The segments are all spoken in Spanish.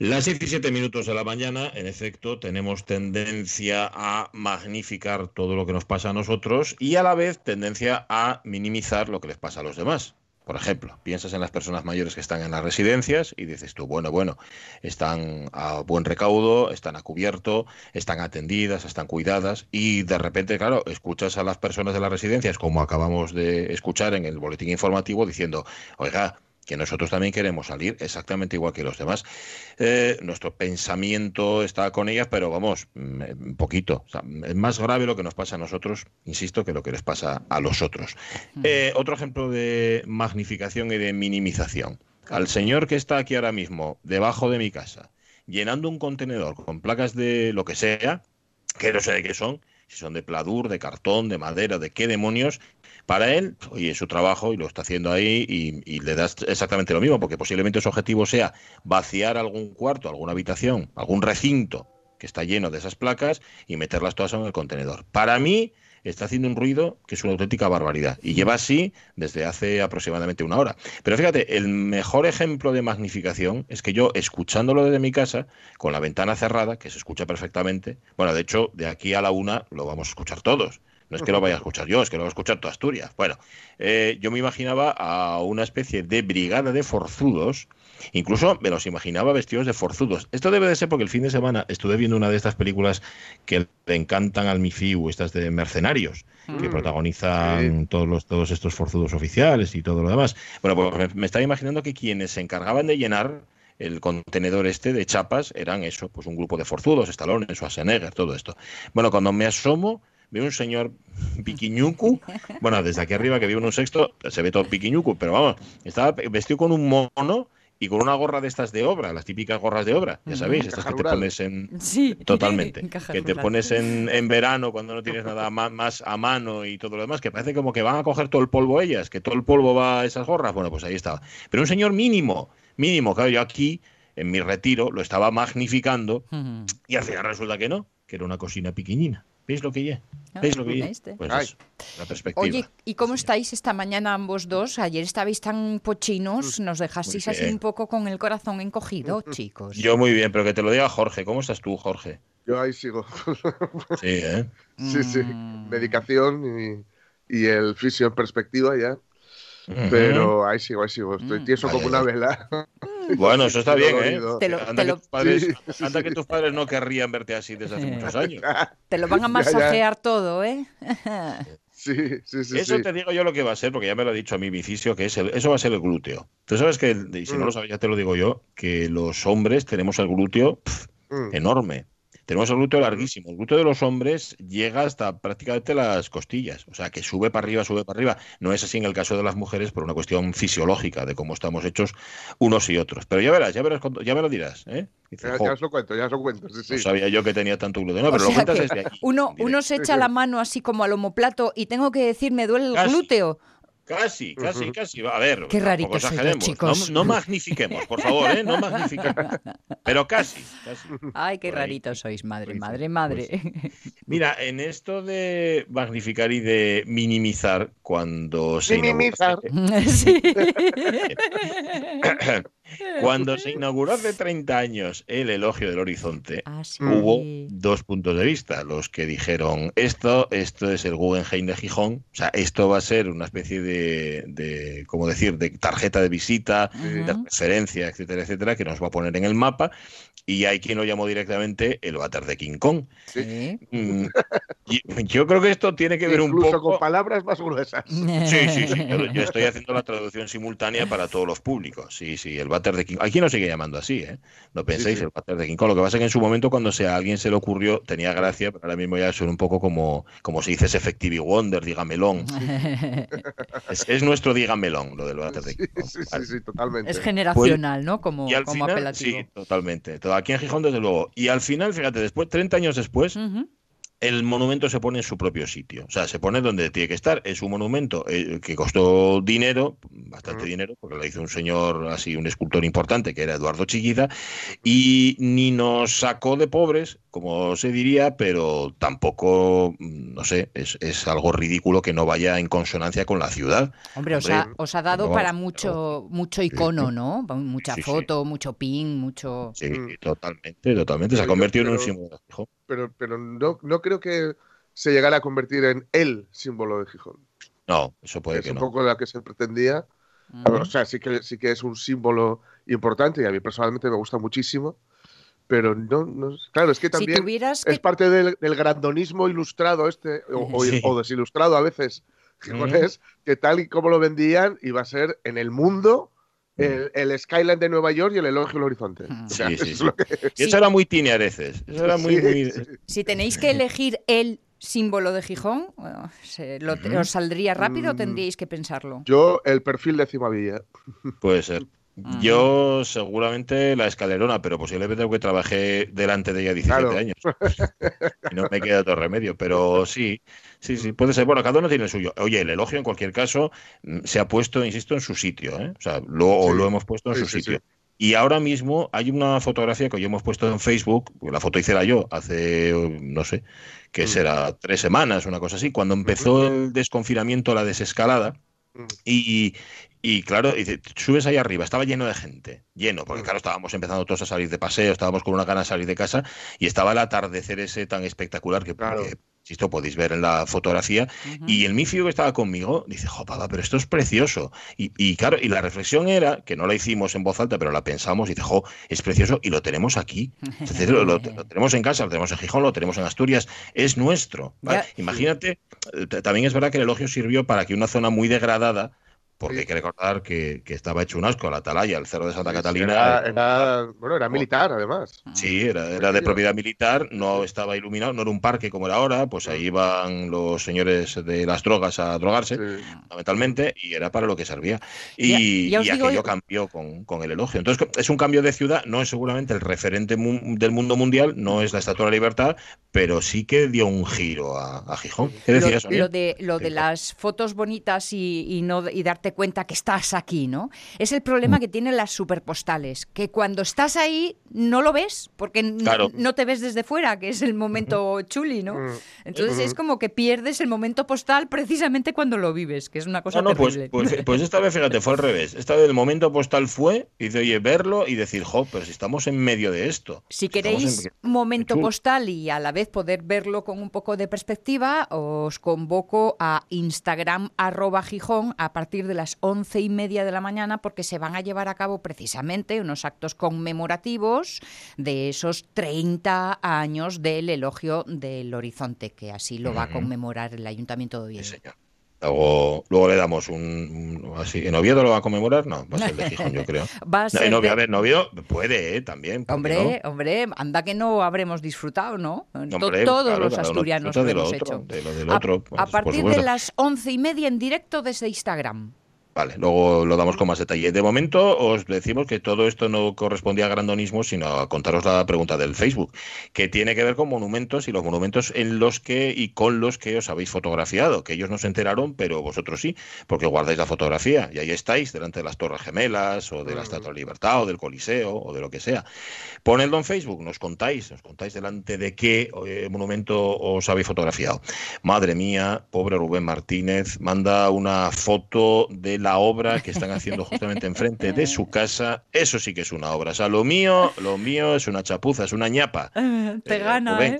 Las 17 minutos de la mañana, en efecto, tenemos tendencia a magnificar todo lo que nos pasa a nosotros y a la vez tendencia a minimizar lo que les pasa a los demás. Por ejemplo, piensas en las personas mayores que están en las residencias y dices tú, bueno, bueno, están a buen recaudo, están a cubierto, están atendidas, están cuidadas y de repente, claro, escuchas a las personas de las residencias, como acabamos de escuchar en el boletín informativo, diciendo, oiga, que nosotros también queremos salir exactamente igual que los demás. Eh, nuestro pensamiento está con ellas, pero vamos, mm, un poquito. es más grave lo que nos pasa a nosotros, insisto, que lo que les pasa a los otros. Eh, otro ejemplo de magnificación y de minimización. Al señor que está aquí ahora mismo, debajo de mi casa, llenando un contenedor con placas de lo que sea, que no sé de qué son, si son de pladur, de cartón, de madera, de qué demonios, para él, y es su trabajo y lo está haciendo ahí y, le das exactamente lo mismo, porque posiblemente su objetivo sea vaciar algún cuarto, alguna habitación, algún recinto que está lleno de esas placas y meterlas todas en el contenedor. Para mí está haciendo un ruido que es una auténtica barbaridad y lleva así desde hace aproximadamente una hora. Pero fíjate, el mejor ejemplo de magnificación es que yo, escuchándolo desde mi casa, con la ventana cerrada, que se escucha perfectamente, bueno, de hecho, de aquí a la una lo vamos a escuchar todos. No es que lo vaya a escuchar yo, es que lo va a escuchar toda Asturias. Bueno, eh, yo me imaginaba a una especie de brigada de forzudos, incluso me los imaginaba vestidos de forzudos. Esto debe de ser porque el fin de semana estuve viendo una de estas películas que le encantan al MIFIU, estas de mercenarios, que mm. protagonizan todos, los, todos estos forzudos oficiales y todo lo demás. Bueno, pues me, estaba imaginando que quienes se encargaban de llenar el contenedor este de chapas eran eso, pues un grupo de forzudos, Stallone, Schwarzenegger, todo esto. Bueno, cuando me asomo veo un señor piquiñucu, bueno, desde aquí arriba que vivo en un sexto, se ve todo piquiñucu, pero vamos, estaba vestido con un mono y con una gorra de estas de obra, las típicas gorras de obra, ya sabéis, estas que te pones en... Sí, totalmente. que te pones en, en, verano cuando no tienes nada más, a mano y todo lo demás, que parece como que van a coger todo el polvo ellas, que todo el polvo va a esas gorras. Bueno, pues ahí estaba. Pero un señor mínimo, mínimo, claro, yo aquí, en mi retiro, lo estaba magnificando y al final resulta que no, que era una cocina piquiñina. ¿Veis lo que ya? ¿Veis lo que ya? Pues la perspectiva. Oye, ¿y cómo estáis esta mañana ambos dos? Ayer estabais tan pochinos, nos dejasteis así un poco con el corazón encogido, chicos. Yo muy bien, pero que te lo diga Jorge. ¿Cómo estás tú, Jorge? Yo ahí sigo. Sí, ¿eh? Sí, sí. Mm. Medicación y, el fisio en perspectiva ya. Pero ahí sigo, ahí sigo. Estoy mm. tieso como una vela. Bueno, eso está bien, ¿eh? anda, Que tus padres, que tus padres no querrían verte así desde hace muchos años. Te lo van a masajear todo, ¿eh? Sí, sí, sí. Eso te digo yo lo que va a ser, porque ya me lo ha dicho a mí Vicisio, que es eso va a ser el glúteo. Tú sabes que, y si no lo mm. sabes, ya te lo digo yo, que los hombres tenemos el glúteo mm. enorme. Tenemos el glúteo larguísimo. El glúteo de los hombres llega hasta prácticamente las costillas. O sea, que sube para arriba, sube para arriba. No es así en el caso de las mujeres por una cuestión fisiológica de cómo estamos hechos unos y otros. Pero ya verás, ya verás, ya me lo dirás. ¿eh? ya, os lo cuento, ya os lo cuento. Sí, sí. No sabía yo que tenía tanto glúteo. No, pero lo cuentas desde aquí. Uno, uno se echa la mano así como al homoplato y tengo que decir, me duele el glúteo. Casi, casi, casi. A ver, Qué raritos chicos. No, magnifiquemos, por favor, ¿eh? No magnifiquemos. Pero casi, casi. Ay, qué raritos sois, madre, madre, madre. Pues mira, en esto de magnificar y de minimizar cuando se... Minimizar. Sí. Cuando se inauguró hace 30 años el elogio del horizonte, ah, hubo dos puntos de vista. Los que dijeron, esto, esto es el Guggenheim de Gijón, o sea, esto va a ser una especie de, de ¿cómo decir?, de tarjeta de visita, de referencia, etcétera, etcétera, que nos va a poner en el mapa. Y hay quien lo llamó directamente el váter de King Kong. Mm, yo creo que esto tiene que ver un poco... con palabras más gruesas. Sí, sí, sí. Yo, estoy haciendo la traducción simultánea para todos los públicos. Sí, sí, el váter de King Aquí no sigue llamando así, ¿eh? No penséis el váter de King Kong. Lo que pasa es que en su momento, cuando sea, a alguien se le ocurrió, tenía gracia, pero ahora mismo ya suena un poco como, como se dice ese Effective Wonder, dígamelón. es, es nuestro dígamelón, lo del váter de King Kong. Sí, sí, sí, totalmente. Es generacional, ¿no? Como, como apelativo. Sí, totalmente aquí en Gijón, desde luego. Y al final, fíjate, después, 30 años después, el monumento se pone en su propio sitio. O sea, se pone donde tiene que estar. Es un monumento eh, que costó dinero, bastante dinero, porque lo hizo un señor así, un escultor importante, que era Eduardo Chiquida, y ni nos sacó de pobres, como se diría, pero tampoco, mm, no sé, es, algo ridículo que no vaya en consonancia con la ciudad. Hombre, os, ha, dado para mucho, mucho icono, ¿no? Mucha foto, mucho pin, mucho... Sí, totalmente, totalmente. Se ha convertido en un símbolo pero, pero no, no creo que se llegara a convertir en el símbolo de Gijón. No, eso puede que no. Es un poco la que se pretendía. O sea, sí que, sí que es un símbolo importante y a mí personalmente me gusta muchísimo. Pero no, no claro, es que también es parte del, grandonismo ilustrado este, o, desilustrado a veces, gijonés, que tal y como lo vendían iba a ser en el mundo el, el, skyline de Nueva York y el elogio al horizonte. Sí, sí, Y eso era muy tini a veces. Eso era muy, muy... Si tenéis que elegir el símbolo de Gijón, ¿os saldría rápido o mm. tendríais que pensarlo? Yo, el perfil de Cimavilla. Puede ser. Yo seguramente la escalerona, pero posiblemente porque trabajé delante de ella 17 años. y no me queda otro remedio, pero sí, sí, sí, puede ser. Bueno, cada uno tiene el suyo. Oye, el elogio en cualquier caso mm, se ha puesto, insisto, en su sitio. ¿eh? O sea, lo, lo hemos puesto en su sitio. Y ahora mismo hay una fotografía que hoy hemos puesto en Facebook, la foto hice yo hace, no sé, que mm. será tres semanas, una cosa así, cuando empezó el desconfinamiento, la desescalada, mm. y, y claro, subes ahí arriba, estaba lleno de gente, lleno, porque claro, estábamos empezando todos a salir de paseo, estábamos con una gana de salir de casa y estaba el atardecer ese tan espectacular que, claro. Esto podéis ver en la fotografía. Y el mifio que estaba conmigo dice, jo, papá, pero esto es precioso. Y, claro, y la reflexión era, que no la hicimos en voz alta, pero la pensamos, y dice, jo, es precioso y lo tenemos aquí. lo, tenemos en casa, lo tenemos en Gijón, lo tenemos en Asturias, es nuestro. Imagínate, eh, también es verdad que el elogio sirvió para que una zona muy degradada porque hay que recordar que, estaba hecho un asco la atalaya, el cerro de Santa Catalina. Era, bueno, era militar, además. Sí, era, era de propiedad militar, no estaba iluminado, no era un parque como era ahora, pues ahí iban los señores de las drogas a drogarse, fundamentalmente, y era para lo que servía. Y, aquello cambió con, el elogio. Entonces, es un cambio de ciudad, no es seguramente el referente del mundo mundial, no es la Estatua de la Libertad, pero sí que dio un giro a, Gijón. ¿Qué decías, lo, lo, de, lo de las fotos bonitas y, y, no, y darte cuenta que estás aquí, ¿no? Es el problema mm. que tienen las superpostales, que cuando estás ahí no lo ves, porque no, te ves desde fuera, que es el momento chuli, ¿no? Mm. Entonces es como que pierdes el momento postal precisamente cuando lo vives, que es una cosa no, no, pues, pues, pues, esta vez, fíjate, fue al revés. Esta vez el momento postal fue, y de oye, verlo y decir, jo, pero si estamos en medio de esto. Si queréis momento postal y a la vez poder verlo con un poco de perspectiva, os convoco a Instagram arroba Gijón a partir de las once y media de la mañana porque se van a llevar a cabo precisamente unos actos conmemorativos de esos 30 años del elogio del horizonte, que así lo va a conmemorar el Ayuntamiento de Oviedo. Luego, luego le damos un, así. ¿En Oviedo lo va a conmemorar? No, va a ser de Gijón, yo creo. Va a ser no, A ver, Oviedo puede, ¿eh? También. Hombre, hombre, anda que no habremos disfrutado, ¿no? Todos los asturianos lo hemos hecho. a, a partir de las once y media en directo desde Instagram. Vale, luego lo damos con más detalle. De momento os decimos que todo esto no correspondía a grandonismo, sino a contaros la pregunta del Facebook, que tiene que ver con monumentos y los monumentos en los que y con los que os habéis fotografiado, que ellos no se enteraron, pero vosotros sí, porque guardáis la fotografía y ahí estáis, delante de las Torres Gemelas o de la Estatua de Libertad o del Coliseo o de lo que sea. Ponedlo en Facebook, nos contáis, nos contáis delante de qué eh, monumento os habéis fotografiado. Madre mía, pobre Rubén Martínez, manda una foto de la la obra que están haciendo justamente enfrente de su casa, eso sí que es una obra. O sea, lo mío, lo mío es una chapuza, es una ñapa. Te eh, gana, ¿eh?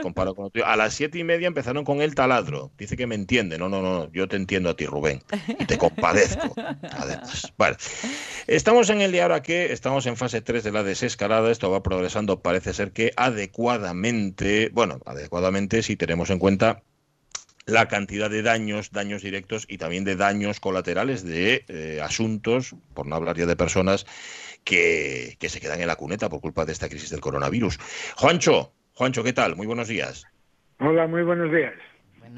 Comparo con A las siete y media empezaron con el taladro. Dice que me entiende. No, no, no, yo te entiendo a ti, Rubén. Y te compadezco, además. Vale. Estamos en el día ahora que estamos en fase 3 de la desescalada. Esto va progresando, parece ser que adecuadamente, bueno, adecuadamente si tenemos en cuenta la cantidad de daños, daños directos y también de daños colaterales de eh, asuntos, por no hablar ya de personas, que, se quedan en la cuneta por culpa de esta crisis del coronavirus. Juancho, Juancho, ¿qué tal? Muy buenos días. Hola, muy buenos días.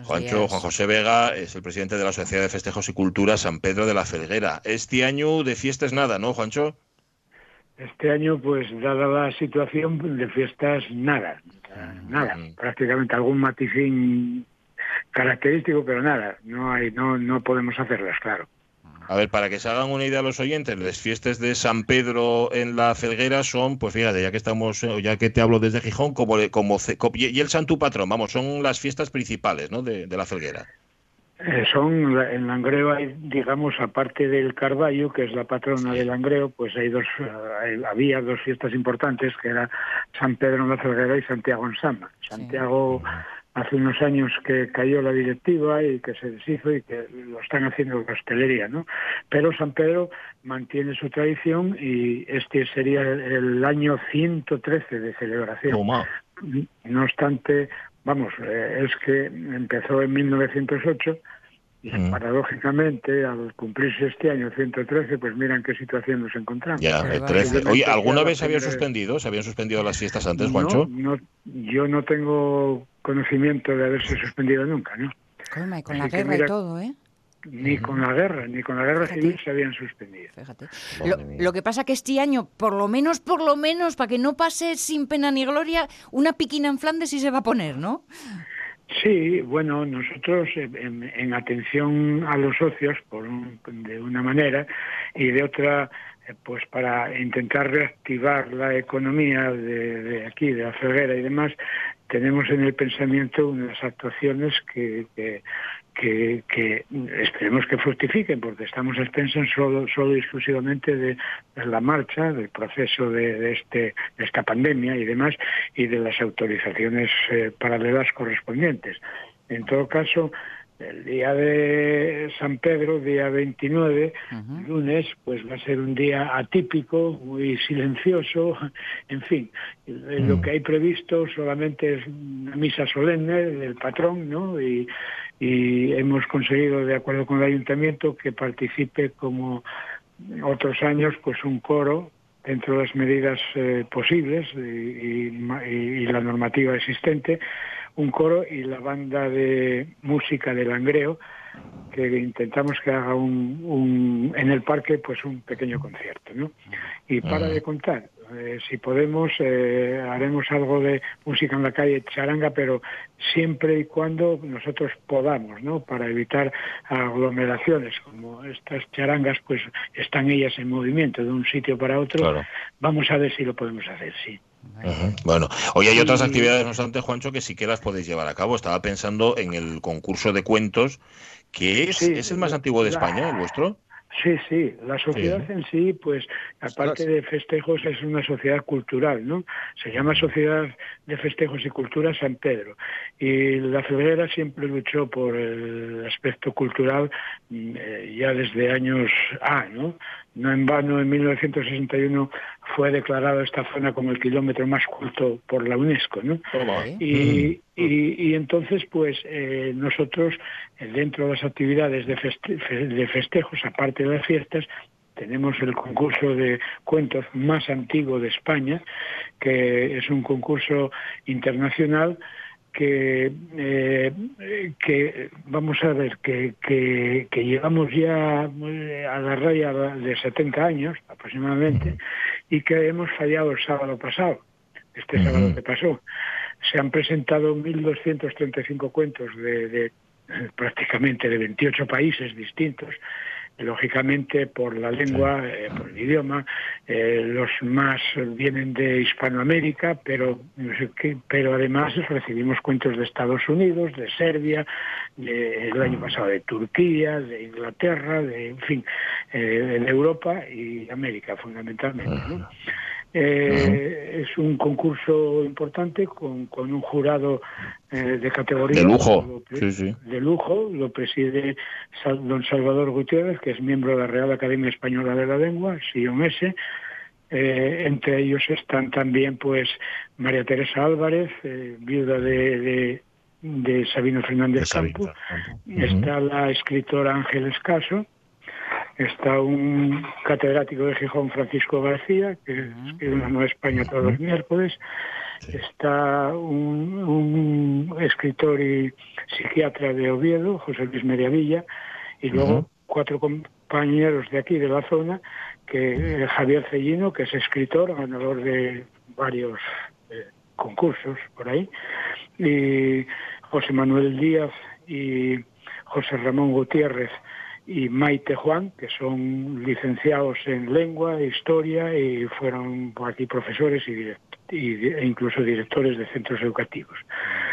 Juancho, Juan José Vega es el presidente de la Sociedad de Festejos y Cultura San Pedro de la Felguera. Este año de fiestas nada, ¿no, Juancho? Este año, pues, dada la situación de fiestas, nada, nada, mm. prácticamente algún maticín característico, pero nada, no hay, no, no podemos hacerlas, claro. A ver, para que se hagan una idea los oyentes, las fiestas de San Pedro en la Felguera son, pues fíjate, ya que estamos, ya que te hablo desde Gijón, como, como y el Santo Patrón, vamos, son las fiestas principales, ¿no? De, la Felguera. Eh, son en Langreo hay, digamos, aparte del Carballo, que es la patrona del Langreo, pues hay dos, había dos fiestas importantes, que era San Pedro en la Felguera y Santiago en Sama. Santiago hace unos años que cayó la directiva y que se deshizo y que lo están haciendo la hostelería, ¿no? Pero San Pedro mantiene su tradición y este sería el año 113 de celebración. No obstante, vamos, eh, es que empezó en 1908 y mm. paradójicamente, al cumplirse este año 113, pues miran qué situación nos encontramos. Ya, el 13. Oye, ¿alguna vez se habían suspendido? ¿Se habían suspendido las fiestas antes, Juancho? No, yo no tengo conocimiento de haberse suspendido nunca, ¿no? y con la guerra y todo, ¿eh? Ni con la guerra, ni con la guerra civil se habían suspendido. Fíjate. Lo, lo, que pasa que este año, por lo menos, por lo menos, para que no pase sin pena ni gloria, una piquina en Flandes sí se va a poner, ¿no? Sí, bueno, nosotros en, atención a los socios, por de una manera, y de otra, eh, pues para intentar reactivar la economía de, aquí, de la Ferrera y demás, tenemos en el pensamiento unas actuaciones que, esperemos que fructifiquen, porque estamos expensas solo, solo exclusivamente de, la marcha, del proceso de, este, de esta pandemia y demás, y de las autorizaciones eh, paralelas correspondientes. En todo caso, el día de San Pedro, día 29, lunes, pues va a ser un día atípico, muy silencioso, en fin, lo mm. que hay previsto solamente es una misa solemne del patrón, ¿no? Y, y hemos conseguido, de acuerdo con el ayuntamiento, que participe como otros años, pues un coro dentro de las medidas eh, posibles y, la normativa existente, un coro y la banda de música del Langreo, que intentamos que haga un, en el parque pues un pequeño concierto, ¿no? Y para de contar, eh, si podemos, eh, haremos algo de música en la calle, charanga, pero siempre y cuando nosotros podamos, ¿no? Para evitar aglomeraciones, como estas charangas, pues están ellas en movimiento de un sitio para otro. Vamos a ver si lo podemos hacer, sí. Bueno, hoy hay otras actividades, no obstante, Juancho, que sí que las podéis llevar a cabo. Estaba pensando en el concurso de cuentos, que es, es el más antiguo de España, el vuestro. Sí, sí, la sociedad en sí, pues aparte de festejos, es una sociedad cultural, ¿no? Se llama Sociedad de Festejos y Cultura San Pedro. Y la febrera siempre luchó por el aspecto cultural mm, eh, ya desde años A, ¿no? No en vano, en 1961 fue declarada esta zona como el kilómetro más culto por la UNESCO, ¿no? y, y, entonces, pues eh, nosotros, eh, dentro de las actividades de, de festejos, aparte de las fiestas, tenemos el concurso de cuentos más antiguo de España, que es un concurso internacional que, eh, que vamos a ver, que, que, llevamos ya eh, a la raya de 70 años aproximadamente y que hemos fallado el sábado pasado, este sábado que pasó. Se han presentado 1.235 cuentos de, de prácticamente de 28 países distintos lógicamente por la lengua, eh, por el idioma, eh, los más vienen de Hispanoamérica, pero, pero además recibimos cuentos de Estados Unidos, de Serbia, el año pasado de Turquía, de Inglaterra, de, en fin, eh, de Europa y América fundamentalmente. ¿no? Eh, es un concurso importante con, con un jurado eh, de categoría. De lujo. De lujo. Lo preside don Salvador Gutiérrez, que es miembro de la Real Academia Española de la Lengua, Sion S. Eh, entre ellos están también pues María Teresa Álvarez, viuda de, de, Sabino Fernández Campo. Está la escritora Ángeles Caso está un catedrático de Gijón, Francisco García, que escribe una Nueva España todos los miércoles, está un, escritor y psiquiatra de Oviedo, José Luis Mediavilla, y luego cuatro compañeros de aquí, de la zona, que Javier Cellino, que es escritor, ganador de varios eh, concursos por ahí, y José Manuel Díaz y José Ramón Gutiérrez y Maite Juan, que son licenciados en lengua, e historia y fueron por aquí profesores y, e incluso directores de centros educativos.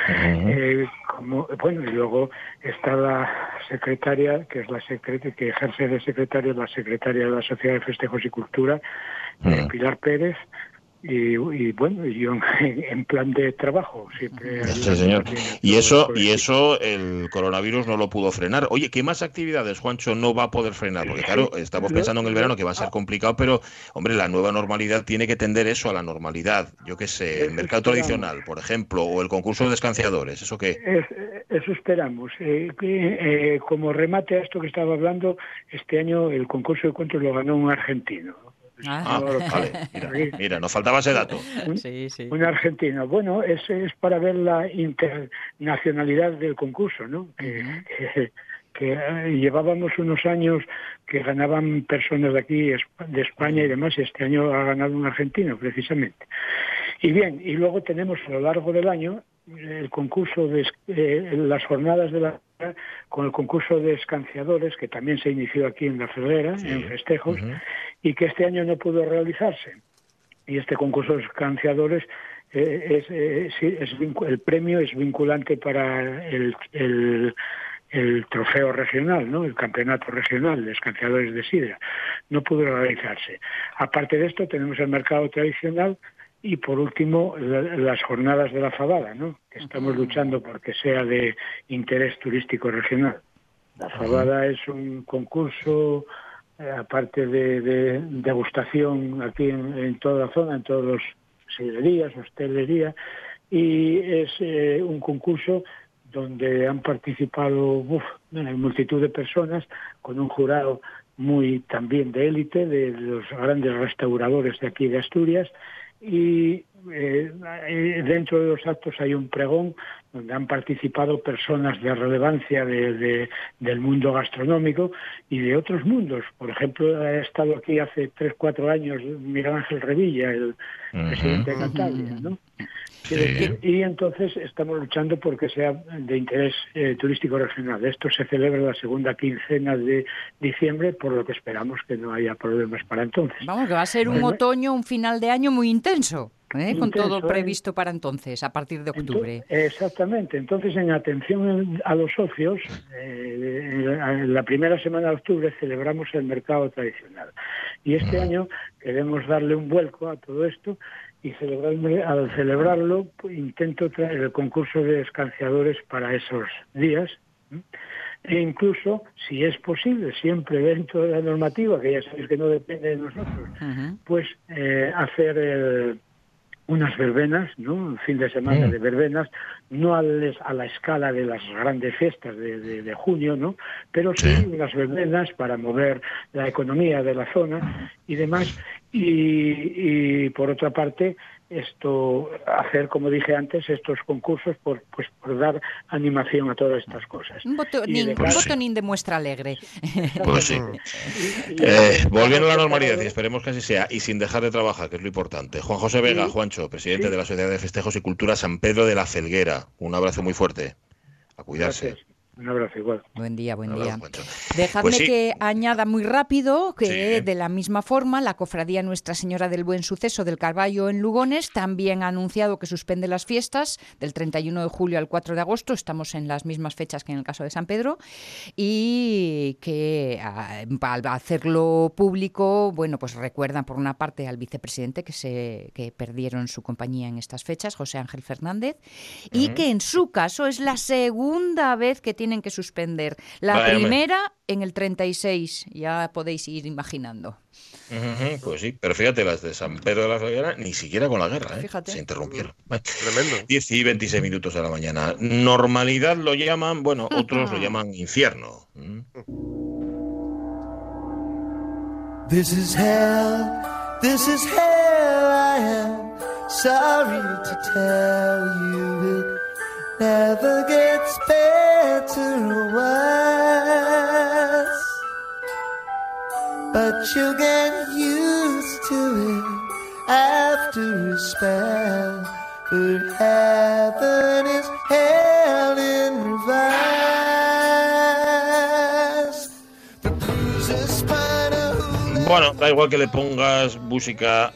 Eh, como, bueno, y luego está la secretaria, que es la secretaria, que ejerce de secretaria, la secretaria de la Sociedad de Festejos y Cultura, eh, Pilar Pérez, y, bueno, yo en, plan de trabajo siempre. Sí, señor. Y eso, y eso el coronavirus no lo pudo frenar. Oye, ¿qué más actividades, Juancho, no va a poder frenar? Porque claro, estamos pensando en el verano que va a ser complicado, pero hombre, la nueva normalidad tiene que tender eso a la normalidad. Yo qué sé, el mercado tradicional, por ejemplo, o el concurso de descanciadores, ¿eso qué? eso esperamos. Eh, eh, como remate a esto que estaba hablando, este año el concurso de cuentos lo ganó un argentino. Ah. ah, vale, mira, nos faltaba ese dato. Un, sí, sí. un argentino. Bueno, es, es para ver la internacionalidad del concurso, ¿no? Que, eh, llevábamos unos años que ganaban personas de aquí, de España y demás, y este año ha ganado un argentino, precisamente. Y bien, y luego tenemos a lo largo del año el concurso de eh, las jornadas de la con el concurso de escanciadores que también se inició aquí en la Ferrera, en festejos, y que este año no pudo realizarse. Y este concurso de escanciadores eh, es, eh, es, el premio es vinculante para el, el, el, trofeo regional, ¿no? el campeonato regional de escanciadores de sidra. No pudo realizarse. Aparte de esto, tenemos el mercado tradicional y por último, las jornadas de la fabada, ¿no? que estamos luchando porque sea de interés turístico regional. La fabada es un concurso, eh, aparte de, degustación aquí en, toda la zona, en todos los sidrerías, hostelería, y es eh, un concurso donde han participado uf, multitud de personas con un jurado muy también de élite, de los grandes restauradores de aquí de Asturias, y eh, dentro de los actos hay un pregón donde han participado personas de relevancia de, del mundo gastronómico y de otros mundos. Por ejemplo, ha estado aquí hace tres, cuatro años Miguel Ángel Revilla, el presidente de Cantabria, ¿no? Y entonces estamos luchando porque sea de interés eh, turístico regional. Esto se celebra la segunda quincena de diciembre, por lo que esperamos que no haya problemas para entonces. Vamos, que va a ser un otoño, un final de año muy intenso. ¿Eh? con todo ¿eh? previsto para entonces, a partir de octubre. exactamente. Entonces, en atención a los socios, en la primera semana de octubre celebramos el mercado tradicional. Y este año queremos darle un vuelco a todo esto y celebrarme, al celebrarlo intento traer el concurso de escanciadores para esos días e incluso, si es posible, siempre dentro de la normativa, que ya sabéis que no depende de nosotros, pues eh, hacer unas verbenas, ¿no? un fin de semana de verbenas, no a, a, la escala de las grandes fiestas de, de, junio, ¿no? pero sí, sí, unas verbenas para mover la economía de la zona y demás, y, por otra parte esto hacer como dije antes estos concursos por pues por dar animación a todas estas cosas un voto, de muestra alegre pues sí eh, volviendo a la normalidad y esperemos que así sea y sin dejar de trabajar que es lo importante Juan José Vega Juancho presidente de la Sociedad de Festejos y Cultura San Pedro de la Felguera un abrazo muy fuerte a cuidarse un abrazo igual. Buen día, buen día. Dejadme pues que añada muy rápido que de la misma forma la cofradía Nuestra Señora del Buen Suceso del Carballo en Lugones también ha anunciado que suspende las fiestas del 31 de julio al 4 de agosto. Estamos en las mismas fechas que en el caso de San Pedro y que al hacerlo público, bueno, pues recuerdan por una parte al vicepresidente que se que perdieron su compañía en estas fechas, José Ángel Fernández, y que en su caso es la segunda vez que tiene tienen que suspender. La primera en el 36, ya podéis ir imaginando. pues sí, pero fíjate, las de San Pedro de la Frontera ni siquiera con la guerra, ¿eh? se interrumpieron. Tremendo. 10 y 26 minutos de la mañana. Normalidad lo llaman, bueno, otros lo llaman infierno. ¿Mm? This is hell, this is hell, I am sorry to tell you it never gets better or worse. But you'll get used to it after a spell. For heaven is hell in reverse. The Bueno, da igual que le pongas música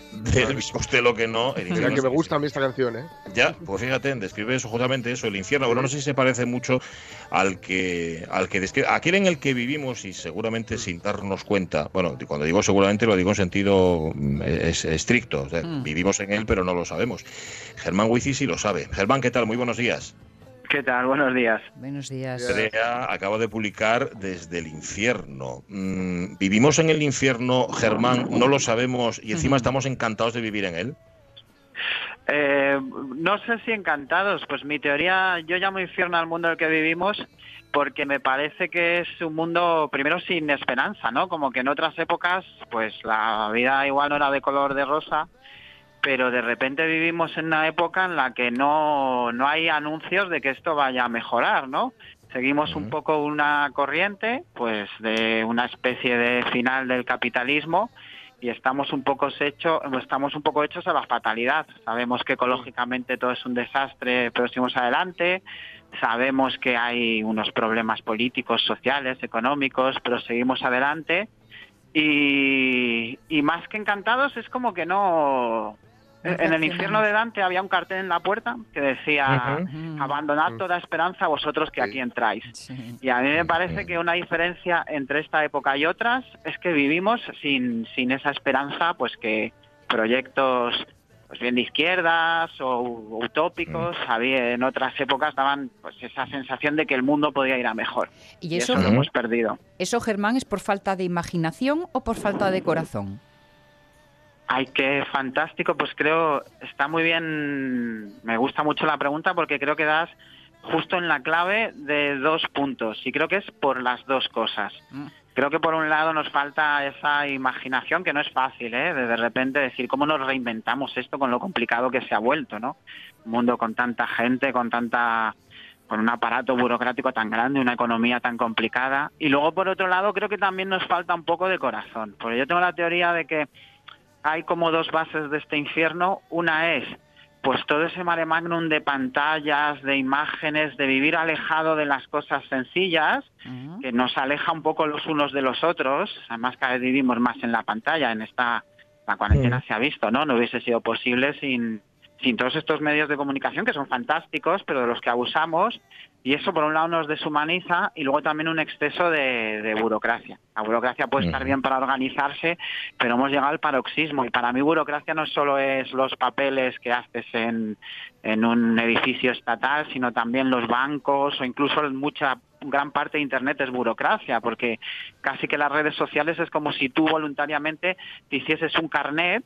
mismo estilo que no. Mira que me gusta a mí esta canción, ¿eh? Ya, pues fíjate, describe eso, justamente eso, el infierno. Bueno, no sé si se parece mucho al que, al que describe, aquel en el que vivimos y seguramente sin darnos cuenta. Bueno, cuando digo seguramente lo digo en sentido mm, estricto. Mm. Vivimos en él, pero no lo sabemos. Germán Huici sí lo sabe. Germán, ¿qué tal? Muy buenos días. ¿Qué tal? Buenos días. Buenos días. Andrea acaba de publicar Desde el infierno. Mm, ¿Vivimos en el infierno, Germán? ¿No lo sabemos y encima estamos encantados de vivir en él? Eh, no sé si encantados. Pues mi teoría, yo llamo infierno al mundo en el que vivimos porque me parece que es un mundo primero sin esperanza, ¿no? Como que en otras épocas, pues la vida igual no era de color de rosa pero de repente vivimos en una época en la que no, no hay anuncios de que esto vaya a mejorar, ¿no? Seguimos un poco una corriente, pues de una especie de final del capitalismo y estamos un poco hechos, estamos un poco hechos a la fatalidad. Sabemos que ecológicamente todo es un desastre, pero seguimos adelante. Sabemos que hay unos problemas políticos, sociales, económicos, pero seguimos adelante. Y, y más que encantados es como que no en el infierno de Dante había un cartel en la puerta que decía, abandonad toda esperanza vosotros que aquí entráis. Y a mí me parece que una diferencia entre esta época y otras es que vivimos sin, sin esa esperanza, pues que proyectos pues bien de izquierdas o utópicos, había en otras épocas daban pues esa sensación de que el mundo podía ir a mejor. Y eso, lo hemos perdido. ¿Eso, Germán, es por falta de imaginación o por falta de corazón? Ay, qué fantástico. Pues creo, está muy bien. Me gusta mucho la pregunta porque creo que das justo en la clave de dos puntos. Y creo que es por las dos cosas. Mm. Creo que por un lado nos falta esa imaginación que no es fácil, ¿eh? De, de repente decir cómo nos reinventamos esto con lo complicado que se ha vuelto, ¿no? Un mundo con tanta gente, con tanta con un aparato burocrático tan grande, una economía tan complicada. Y luego, por otro lado, creo que también nos falta un poco de corazón. Porque yo tengo la teoría de que hay como dos bases de este infierno. Una es pues todo ese mare magnum de pantallas, de imágenes, de vivir alejado de las cosas sencillas, que nos aleja un poco los unos de los otros. Además, cada vez vivimos más en la pantalla, en esta la cuarentena se ha visto, ¿no? No hubiese sido posible sin, sin todos estos medios de comunicación que son fantásticos, pero de los que abusamos y eso, por un lado, nos deshumaniza y luego también un exceso de, burocracia. La burocracia puede estar bien para organizarse, pero hemos llegado al paroxismo. Y para mí, burocracia no solo es los papeles que haces en, en un edificio estatal, sino también los bancos o incluso mucha gran parte de Internet es burocracia, porque casi que las redes sociales es como si tú voluntariamente te hicieses un carnet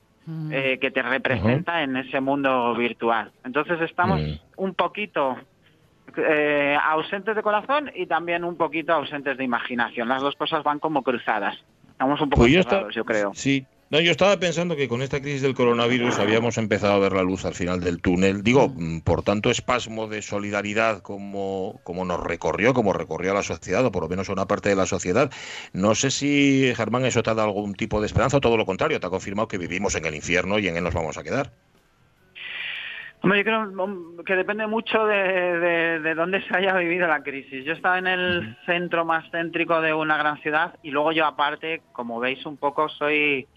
eh, que te representa en ese mundo virtual. Entonces estamos un poquito eh, ausentes de corazón y también un poquito ausentes de imaginación. Las dos cosas van como cruzadas. Estamos un poco pues yo, creo. Sí, no, yo estaba pensando que con esta crisis del coronavirus habíamos empezado a ver la luz al final del túnel. Digo, mm. Mm, por tanto espasmo de solidaridad como, como nos recorrió, como recorrió a la sociedad, o por lo menos a una parte de la sociedad. No sé si, Germán, eso te ha dado algún tipo de esperanza o todo lo contrario, te ha confirmado que vivimos en el infierno y en él nos vamos a quedar. Hombre, yo creo que depende mucho de, de, dónde se haya vivido la crisis. Yo estaba en el centro más céntrico de una gran ciudad y luego yo aparte, como veis un poco, soy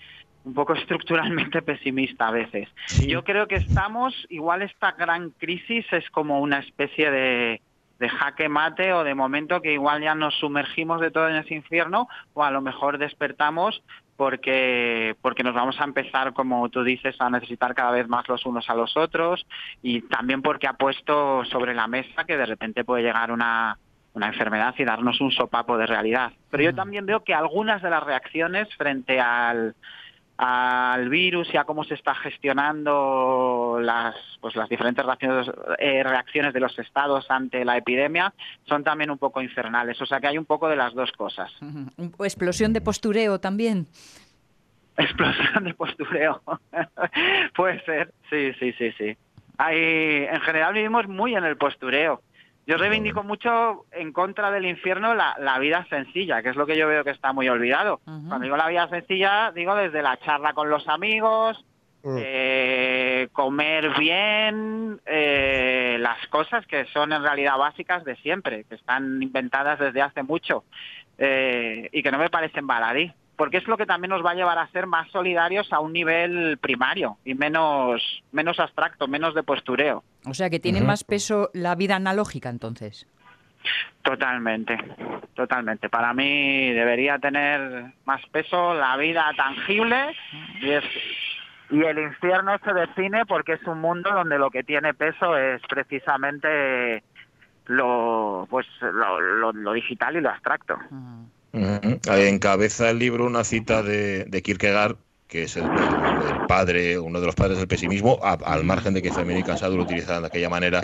un poco estructuralmente pesimista a veces. Yo creo que estamos, igual esta gran crisis es como una especie de, de jaque mate o de momento que igual ya nos sumergimos de todo en ese infierno o a lo mejor despertamos porque, porque nos vamos a empezar, como tú dices, a necesitar cada vez más los unos a los otros y también porque ha puesto sobre la mesa que de repente puede llegar una, una enfermedad y darnos un sopapo de realidad. Pero yo mm. también veo que algunas de las reacciones frente al, al virus y a cómo se está gestionando las pues las diferentes reacciones, eh, reacciones de los estados ante la epidemia son también un poco infernales. O sea que hay un poco de las dos cosas. Explosión de postureo también. Explosión de postureo. Puede ser. Sí sí sí sí. Hay en general vivimos muy en el postureo Yo reivindico mucho en contra del infierno la, vida sencilla, que es lo que yo veo que está muy olvidado. Cuando digo la vida sencilla, digo desde la charla con los amigos, mm. eh, comer bien, eh, las cosas que son en realidad básicas de siempre, que están inventadas desde hace mucho eh, y que no me parecen baladí porque es lo que también nos va a llevar a ser más solidarios a un nivel primario y menos, menos abstracto, menos de postureo. O sea que tiene más peso la vida analógica entonces. Totalmente, totalmente. Para mí debería tener más peso la vida tangible y, es, y el infierno se define porque es un mundo donde lo que tiene peso es precisamente lo, pues, lo, digital y lo abstracto. Encabeza el libro una cita de, Kierkegaard, que es el, padre, uno de los padres del pesimismo, al margen de que Feminino y Casado lo utilizaran de aquella manera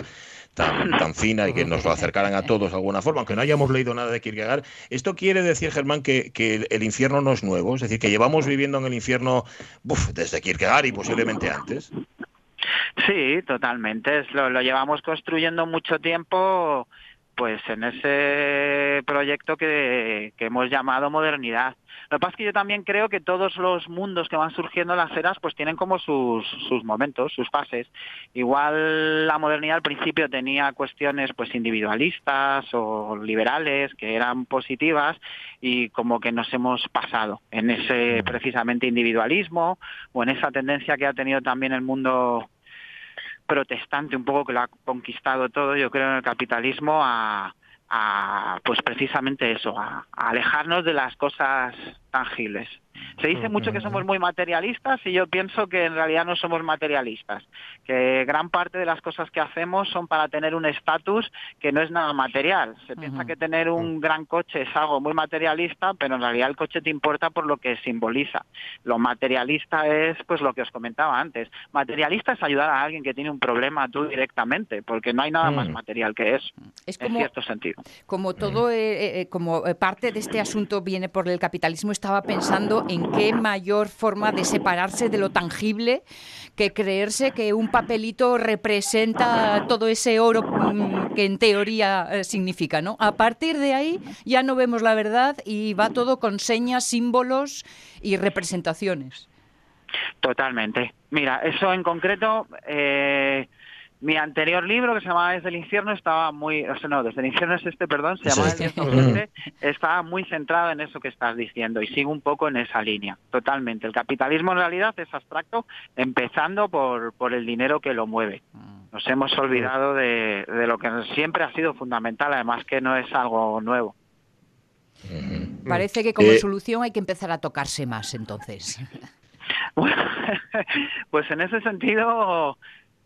tan, tan fina y que nos lo acercaran a todos de alguna forma, aunque no hayamos leído nada de Kierkegaard. ¿Esto quiere decir, Germán, que, el infierno no es nuevo? Es decir, que llevamos viviendo en el infierno desde Kierkegaard y posiblemente antes. Sí, totalmente. Lo, lo llevamos construyendo mucho tiempo pues en ese proyecto que, hemos llamado modernidad. Lo que pasa es que yo también creo que todos los mundos que van surgiendo en las eras pues tienen como sus, sus momentos, sus fases. Igual la modernidad al principio tenía cuestiones pues individualistas o liberales que eran positivas y como que nos hemos pasado en ese precisamente individualismo o en esa tendencia que ha tenido también el mundo protestante un poco que lo ha conquistado todo, yo creo, en el capitalismo a, pues precisamente eso, a, alejarnos de las cosas tangibles. Se dice mucho que somos muy materialistas y yo pienso que en realidad no somos materialistas, que gran parte de las cosas que hacemos son para tener un estatus que no es nada material. Se piensa que tener un gran coche es algo muy materialista, pero en realidad el coche te importa por lo que simboliza. Lo materialista es pues lo que os comentaba antes. Materialista es ayudar a alguien que tiene un problema tú directamente, porque no hay nada más mm. material que eso, es en cierto sentido. Como todo, mm. eh, eh, como parte de este asunto viene por el capitalismo, estaba pensando en qué mayor forma de separarse de lo tangible que creerse que un papelito representa todo ese oro mm, que en teoría eh, significa, ¿no? A partir de ahí ya no vemos la verdad y va todo con señas, símbolos y representaciones. Totalmente. Mira, eso en concreto, eh, mi anterior libro, que se llamaba Desde el infierno, estaba muy, o sea, no, Desde el infierno es este, perdón, se llamaba Desde estaba muy centrado en eso que estás diciendo y sigo un poco en esa línea, totalmente. El capitalismo en realidad es abstracto, empezando por, por el dinero que lo mueve. Mm. Nos hemos olvidado de, de lo que siempre ha sido fundamental, además que no es algo nuevo. Parece que como eh, solución hay que empezar a tocarse más, entonces. pues en ese sentido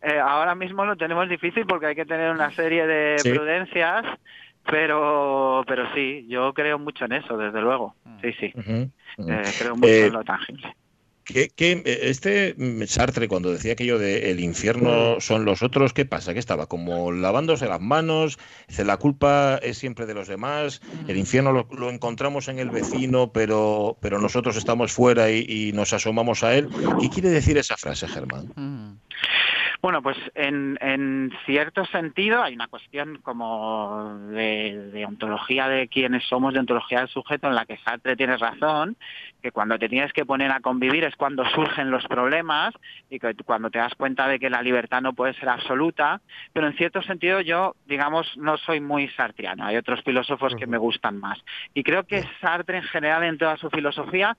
eh, ahora mismo lo tenemos difícil porque hay que tener una serie de prudencias, pero, pero sí, yo creo mucho en eso, desde luego. Sí, sí. Eh, creo mucho en lo tangible. ¿Qué, este Sartre, cuando decía aquello de el infierno son los otros, ¿qué pasa? ¿Qué estaba? Como lavándose las manos, la culpa es siempre de los demás, el infierno lo, encontramos en el vecino, pero, pero nosotros estamos fuera y, nos asomamos a él. ¿Qué quiere decir esa frase, Germán? Bueno, pues en, cierto sentido hay una cuestión como de, ontología de quiénes somos, de ontología del sujeto, en la que Sartre tiene razón, que cuando te tienes que poner a convivir es cuando surgen los problemas y que cuando te das cuenta de que la libertad no puede ser absoluta, pero en cierto sentido yo, digamos, no soy muy sartriano, hay otros filósofos que me gustan más. Y creo que Sartre en general en toda su filosofía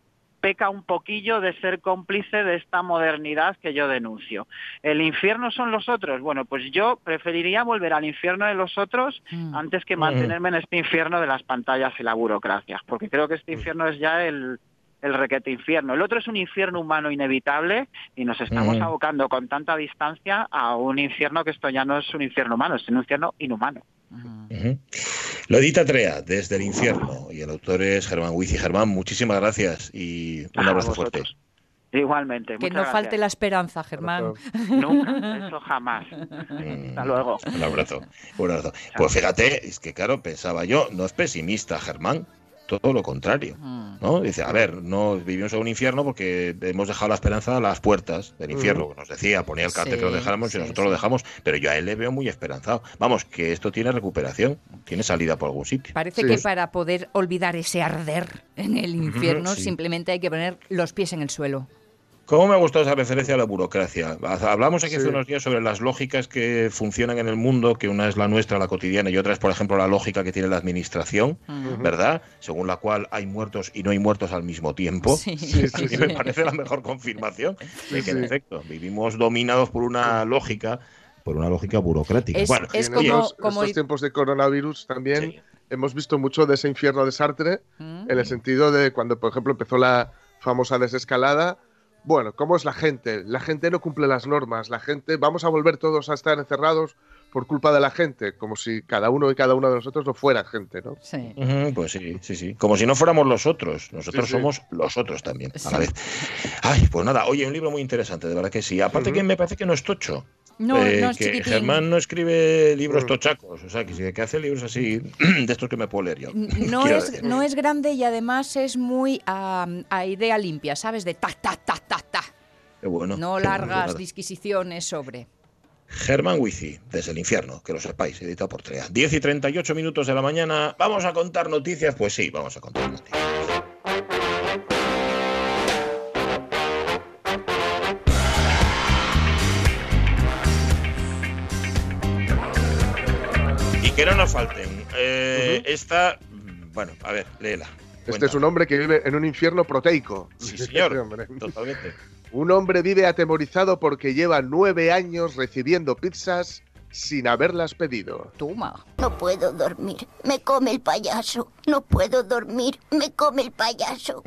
peca un poquillo de ser cómplice de esta modernidad que yo denuncio. ¿El infierno son los otros? Bueno, pues yo preferiría volver al infierno de los otros mm. antes que mantenerme en este infierno de las pantallas y la burocracia, porque creo que este infierno es ya el, el requete infierno. El otro es un infierno humano inevitable y nos estamos abocando con tanta distancia a un infierno que esto ya no es un infierno humano, es un infierno inhumano. Lo edita Trea desde el infierno y el autor es Germán Huiz. Germán, muchísimas gracias y un abrazo fuerte. Igualmente. Que no falte la esperanza, Germán. Nunca, eso jamás. Mm, Hasta luego. Un abrazo. Un abrazo. Pues fíjate, es que claro, pensaba yo, no es pesimista, Germán. Todo lo contrario. Mm. ¿no? Dice, a ver, no vivimos en un infierno porque hemos dejado la esperanza a las puertas del infierno, mm. nos decía, ponía el cartel que lo dejáramos y nosotros lo dejamos, pero yo a él le veo muy esperanzado. Vamos, que esto tiene recuperación, tiene salida por algún sitio. Parece que para poder olvidar ese arder en el infierno, simplemente hay que poner los pies en el suelo. ¿Cómo me ha gustado esa referencia a la burocracia? Hablamos aquí hace unos días sobre las lógicas que funcionan en el mundo, que una es la nuestra, la cotidiana, y otra es, por ejemplo, la lógica que tiene la administración, ¿verdad? Según la cual hay muertos y no hay muertos al mismo tiempo. Sí, sí, me parece la mejor confirmación de que, en efecto, vivimos dominados por una lógica, por una lógica burocrática. bueno, es como, en estos tiempos de coronavirus también hemos visto mucho de ese infierno de Sartre, en el sentido de cuando, por ejemplo, empezó la famosa desescalada bueno, ¿cómo es la gente? La gente no cumple las normas, la gente, vamos a volver todos a estar encerrados por culpa de la gente, como si cada uno y cada uno de nosotros no fuera gente, ¿no? Sí. pues sí, sí, sí. Como si no fuéramos los otros. Nosotros somos los otros también, a la vez. Ay, pues nada, oye, un libro muy interesante, de verdad que sí. Aparte que me parece que no es tocho. No, eh, no que Germán no escribe libros mm. tochacos, o sea, que, hace libros así, de estos que me puedo leer yo. No, es, no es grande y además es muy a, idea limpia, ¿sabes? De ta, ta, ta, ta, ta. Qué bueno. No largas disquisiciones sobre. Germán Wizi, desde el infierno, que lo sepáis, editado por Trea. 10 y 38 minutos de la mañana, ¿vamos a contar noticias? Pues sí, vamos a contar noticias. Que no nos falten. Eh, esta, bueno, a ver, léela. Este es un hombre que vive en un infierno proteico. Sí, señor. Totalmente. Un hombre vive atemorizado porque lleva nueve años recibiendo pizzas sin haberlas pedido. Toma. No puedo dormir. Me come el payaso. No puedo dormir. Me come el payaso.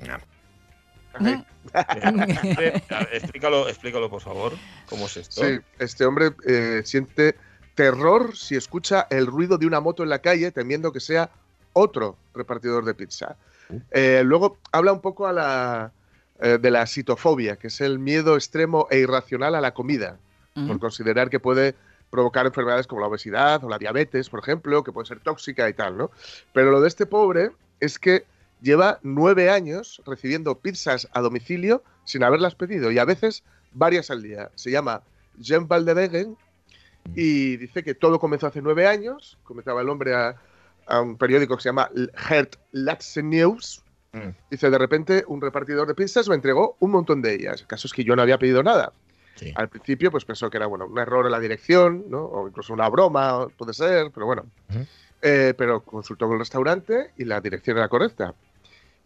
explícalo, explícalo, por favor. ¿Cómo es esto? Sí, este hombre eh, siente terror si escucha el ruido de una moto en la calle, temiendo que sea otro repartidor de pizza. Eh, luego habla un poco a la, eh, de la citofobia, que es el miedo extremo e irracional a la comida, por considerar que puede provocar enfermedades como la obesidad o la diabetes, por ejemplo, que puede ser tóxica y tal, ¿no? Pero lo de este pobre es que lleva nueve años recibiendo pizzas a domicilio sin haberlas pedido y a veces varias al día. Se llama Jean Valdevegen y dice que todo comenzó hace nueve años, comenzaba el hombre a, un periódico que se llama Hert Latsen News. Mm. Dice, de repente un repartidor de pizzas me entregó un montón de ellas. El caso es que yo no había pedido nada. Al principio pues pensó que era bueno, un error en la dirección, ¿no? o incluso una broma, puede ser, pero bueno. Eh, pero consultó con el restaurante y la dirección era correcta.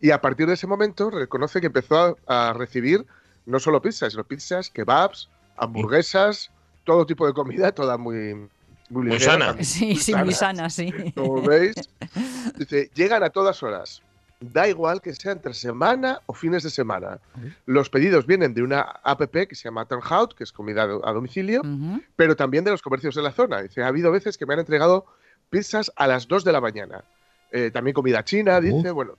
Y a partir de ese momento reconoce que empezó a, recibir no solo pizzas, sino pizzas, kebabs, hamburguesas, todo tipo de comida, toda muy, muy, sana. Sí, sí, muy sana, sí. Como veis, dice, llegan a todas horas. Da igual que sea entre semana o fines de semana. Los pedidos vienen de una app que se llama Turnhout, que es comida a domicilio, pero también de los comercios de la zona. Dice, ha habido veces que me han entregado pizzas a las 2 de la mañana. Eh, también comida china, dice, bueno,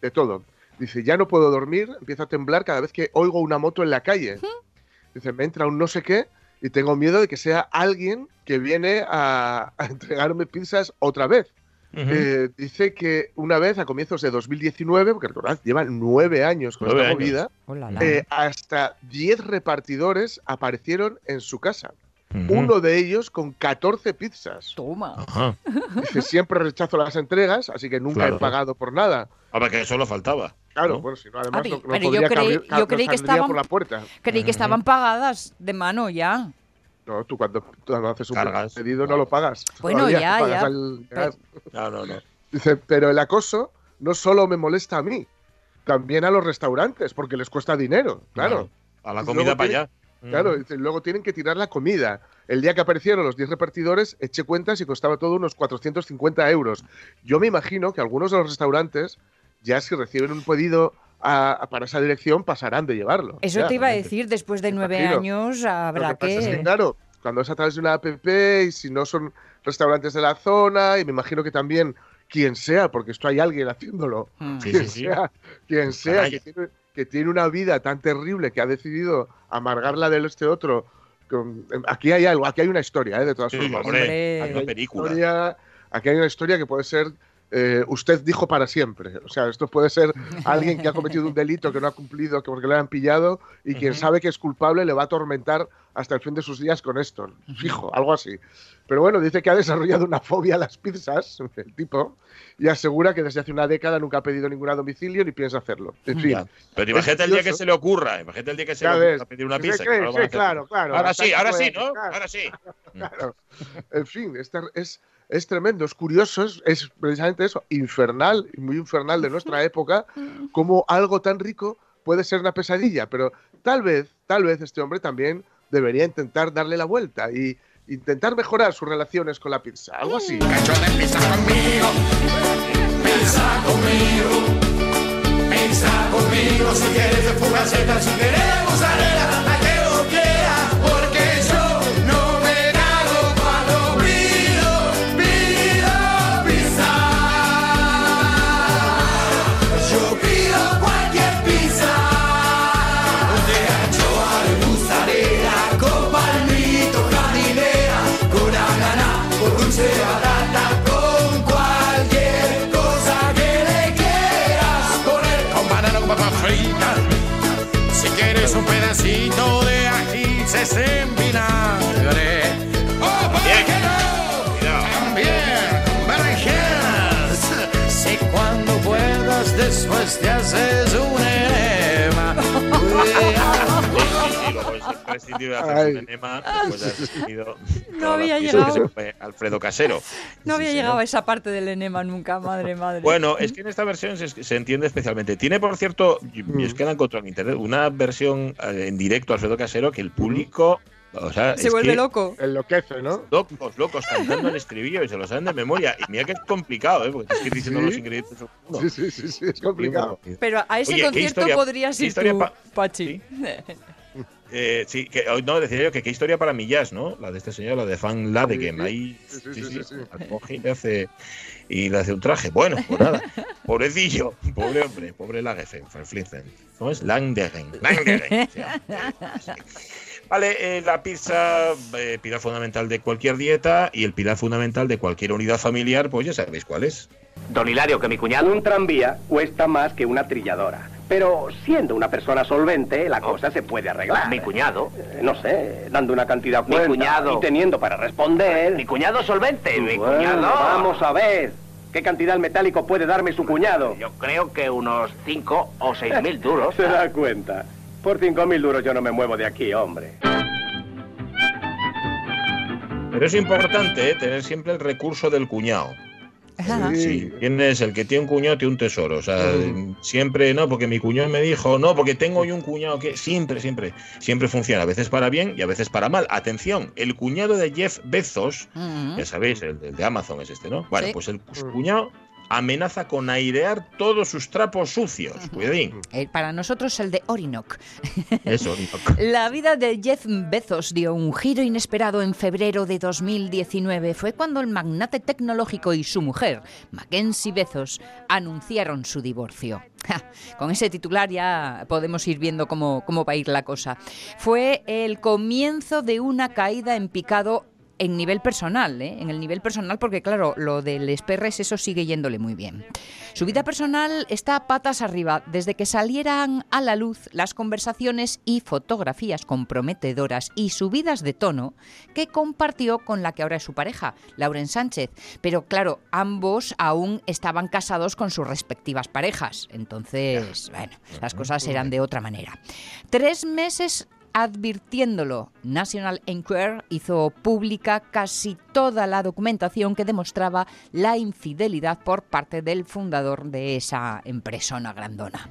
de, todo. Dice, ya no puedo dormir, empiezo a temblar cada vez que oigo una moto en la calle. Dice, me entra un no sé qué y tengo miedo de que sea alguien que viene a, entregarme pizzas otra vez. Eh, dice que una vez a comienzos de 2019, porque recordad, lleva nueve años con esta movida, eh, hasta diez repartidores aparecieron en su casa. Uno de ellos con 14 pizzas. Toma. Dice, siempre rechazo las entregas, así que nunca he pagado por nada. Ver, que eso lo faltaba. Claro, bueno, si no, además no, podría yo creí, yo creí que estaban, por la puerta. Creí que estaban pagadas de mano ya. No, tú cuando, haces un pedido no lo pagas. Bueno, ya, ya. No, no, no. Dice, pero el acoso no solo me molesta a mí, también a los restaurantes, porque les cuesta dinero, claro. a la comida para allá. Claro, dice, luego tienen que tirar la comida. El día que aparecieron los 10 repartidores, eché cuentas y costaba todo unos 450 euros. Yo me imagino que algunos de los restaurantes ya si reciben un pedido para esa dirección pasarán de llevarlo. Eso te iba a decir, después de nueve años habrá que... claro, cuando es a través de una app y si no son restaurantes de la zona, y me imagino que también quien sea, porque esto hay alguien haciéndolo, mm. quien, sea, quien sea, que tiene, una vida tan terrible que ha decidido amargarla del este otro. aquí hay algo, aquí hay una historia, ¿eh? de todas formas. Hombre, hay una película. aquí hay una historia que puede ser eh, usted dijo para siempre. O sea, esto puede ser alguien que ha cometido un delito que no ha cumplido, que porque le han pillado, y quien sabe que es culpable le va a atormentar hasta el fin de sus días con esto. Fijo, algo así. Pero bueno, dice que ha desarrollado una fobia a las pizzas, el tipo, y asegura que desde hace una década nunca ha pedido ningún domicilio ni piensa hacerlo. En fin. Pero imagínate el día que se le ocurra, imagínate el día que se le ocurra pedir una pizza. sí, claro, claro. Ahora sí, ahora sí, ¿no? Ahora sí. Claro. En fin, este es es tremendo, es curioso, es, precisamente eso, infernal, muy infernal de nuestra época, como algo tan rico puede ser una pesadilla, pero tal vez, tal vez este hombre también debería intentar darle la vuelta y intentar mejorar sus relaciones con la pizza, algo así. Cacho de pizza conmigo, pizza conmigo, pizza conmigo, si quieres de fugaceta, si quieres de en vinagre. ¡Oh, por qué no! También berenjenas. Si cuando puedas después te haces un enema. no había llegado. Alfredo Casero. No había llegado a esa parte del enema nunca, madre, madre. Bueno, es que en esta versión se, entiende especialmente. Tiene, por cierto, y es que la encontrado en internet, una versión eh, en directo Alfredo Casero que el público. Se vuelve loco. Enloquece, ¿no? Locos, locos, cantando el estribillo y se lo saben de memoria. Y mira que es complicado, ¿eh? Porque es que diciendo los ingredientes. Sí, sí, sí, sí, es complicado. Pero a ese concierto podrías ir tú, Pachi. Eh, sí, que, no, decía yo que qué historia para mi jazz, ¿no? La de este señor, la de Fan Ladegem. Ahí sí, sí, sí, y le hace, y le hace un traje. Bueno, pues nada. Pobrecillo, pobre hombre, pobre Lagefen, ¿Cómo es? Langdegen. Langdegen. Vale, eh, la pizza, eh, pilar fundamental de cualquier dieta y el pilar fundamental de cualquier unidad familiar, pues ya sabéis cuál es. Don Hilario, que mi cuñado... Un tranvía cuesta más que una trilladora. Pero siendo una persona solvente, la cosa se puede arreglar. Mi cuñado. Eh, no sé, dando una cantidad mi cuñado. y teniendo para responder. Mi cuñado solvente, mi cuñado. Vamos a ver. ¿Qué cantidad metálico puede darme su cuñado? Yo creo que unos cinco o seis mil duros. Se da cuenta. Por cinco mil duros yo no me muevo de aquí, hombre. Pero es importante ¿eh? tener siempre el recurso del cuñado. Sí. ¿Quién es el que tiene un cuñado tiene un tesoro? O sea, siempre, no, porque mi cuñado me dijo, no, porque tengo yo un cuñado que siempre, siempre, siempre funciona, a veces para bien y a veces para mal. Atención, el cuñado de Jeff Bezos, ya sabéis, el, de Amazon es este, ¿no? Bueno, pues el cuñado amenaza con airear todos sus trapos sucios. Cuidadín. Eh, para nosotros el de Orinoc. Es Orinoc. La vida de Jeff Bezos dio un giro inesperado en febrero de 2019. Fue cuando el magnate tecnológico y su mujer, Mackenzie Bezos, anunciaron su divorcio. Con ese titular ya podemos ir viendo cómo, cómo va a ir la cosa. Fue el comienzo de una caída en picado en nivel personal, ¿eh? en el nivel personal, porque claro, lo del Esperres eso sigue yéndole muy bien. Su vida personal está patas arriba desde que salieran a la luz las conversaciones y fotografías comprometedoras y subidas de tono que compartió con la que ahora es su pareja, Lauren Sánchez. Pero claro, ambos aún estaban casados con sus respectivas parejas. Entonces, bueno, las cosas eran de otra manera. Tres meses advirtiéndolo. National Enquirer hizo pública casi toda la documentación que demostraba la infidelidad por parte del fundador de esa empresona grandona.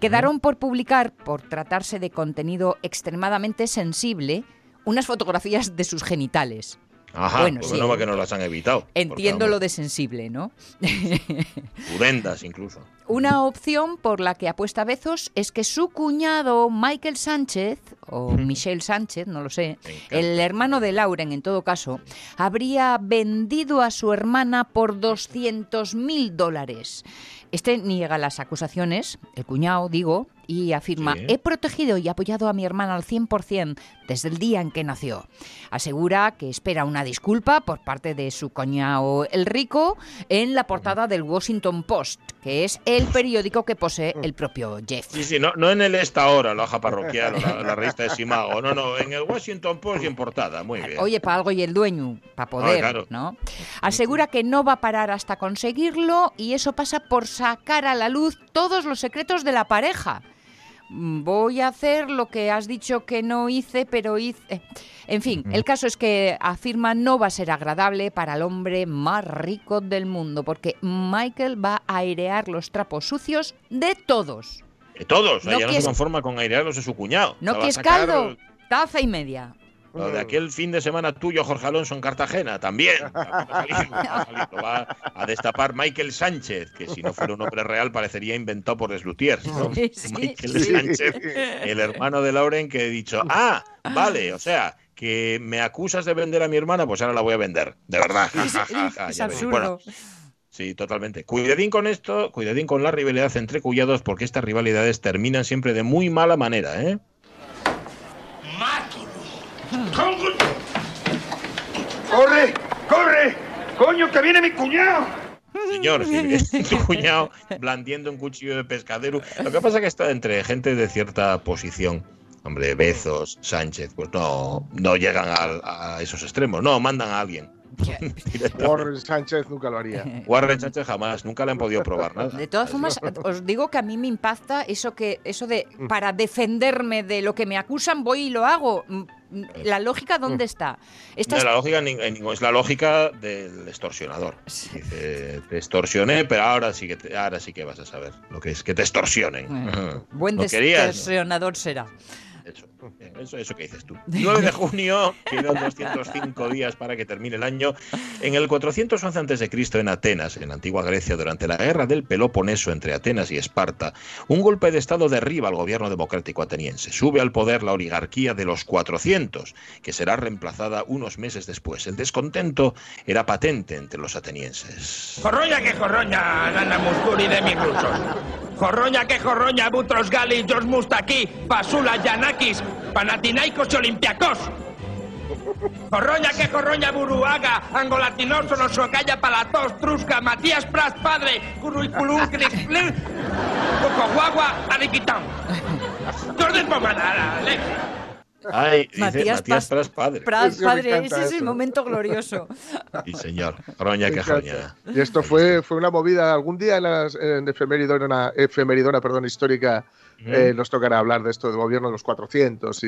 Quedaron por publicar, por tratarse de contenido extremadamente sensible, unas fotografías de sus genitales. Ajá, bueno, no que no las han evitado. Entiendo lo de sensible, ¿no? Pudendas incluso. Una opción por la que apuesta Bezos es que su cuñado Michael Sánchez, o Michelle Sánchez, no lo sé, el hermano de Lauren en todo caso, habría vendido a su hermana por 200 mil dólares. Este niega las acusaciones, el cuñado, digo, y afirma, he protegido y apoyado a mi hermana al 100% desde el día en que nació. Asegura que espera una disculpa por parte de su cuñado el rico en la portada del Washington Post, que es el periódico que posee el propio Jeff. Sí, sí, no, no en el Esta Hora, la hoja parroquial, la, la, revista de Simago, no, no, en el Washington Post y en portada, muy bien. Oye, para algo y el dueño, para poder, ¿no? Asegura que no va a parar hasta conseguirlo y eso pasa por sacar a la luz todos los secretos de la pareja voy a hacer lo que has dicho que no hice, pero hice... En fin, el caso es que afirma no va a ser agradable para el hombre más rico del mundo, porque Michael va a airear los trapos sucios de todos. De todos, no ya no se conforma con airearlos de su cuñado. No que es caldo, taza y media. Lo de aquel fin de semana tuyo, Jorge Alonso, en Cartagena, también. Va a destapar Michael Sánchez, que si no fuera un hombre real parecería inventado por Slutiers. Michael Sánchez, el hermano de Lauren, que he dicho, ah, vale, o sea, que me acusas de vender a mi hermana, pues ahora la voy a vender, de verdad. es absurdo. Sí, totalmente. Cuidadín con esto, cuidadín con la rivalidad entre cuyados, porque estas rivalidades terminan siempre de muy mala manera, ¿eh? ¡Corre! ¡Corre! ¡Coño, que viene mi cuñado! Señor, si tu cuñado blandiendo un cuchillo de pescadero. Lo que pasa es que está entre gente de cierta posición. Hombre, Bezos, Sánchez, pues no, no llegan a, a esos extremos. No, mandan a alguien. Warren Sánchez nunca lo haría. Warren Sánchez jamás, nunca le han podido probar nada. De todas formas, os digo que a mí me impacta eso que eso de para defenderme de lo que me acusan voy y lo hago. Mm, mm, ¿La lógica dónde está? la lógica es la lógica del extorsionador. Dice, te extorsioné, pero ahora sí que ahora sí que vas a saber lo que es que te extorsionen. buen extorsionador será. Eso, eso, que dices tú. 9 de junio, quedan 205 días para que termine el año. En el 411 a.C., en Atenas, en antigua Grecia, durante la guerra del Peloponeso entre Atenas y Esparta, un golpe de Estado derriba al gobierno democrático ateniense. Sube al poder la oligarquía de los 400, que será reemplazada unos meses después. El descontento era patente entre los atenienses. Jorroña que jorroña, Nana Muscuri de mis rusos. Jorroña que jorroña, Butros Gali, George Mustaki, Pasula, Yanakis, Panathinaikos y Olympiacos. Jorroña que jorroña Buruaga, Angolatinoso, Nosocaya, Palatos, Trusca, Matías Pras, Padre, Curriculum, Cocoguagua, Ariquitán. Jordi Pomanara, Ay, Matías, Matías Pras, padre. Pras, padre, ese es el momento glorioso. Sí, señor. Roña que joña. Y esto fue, fue una movida. Algún día en la en efemeridona, efemeridona perdón, histórica eh, nos tocará hablar de esto del gobierno de los 400 y,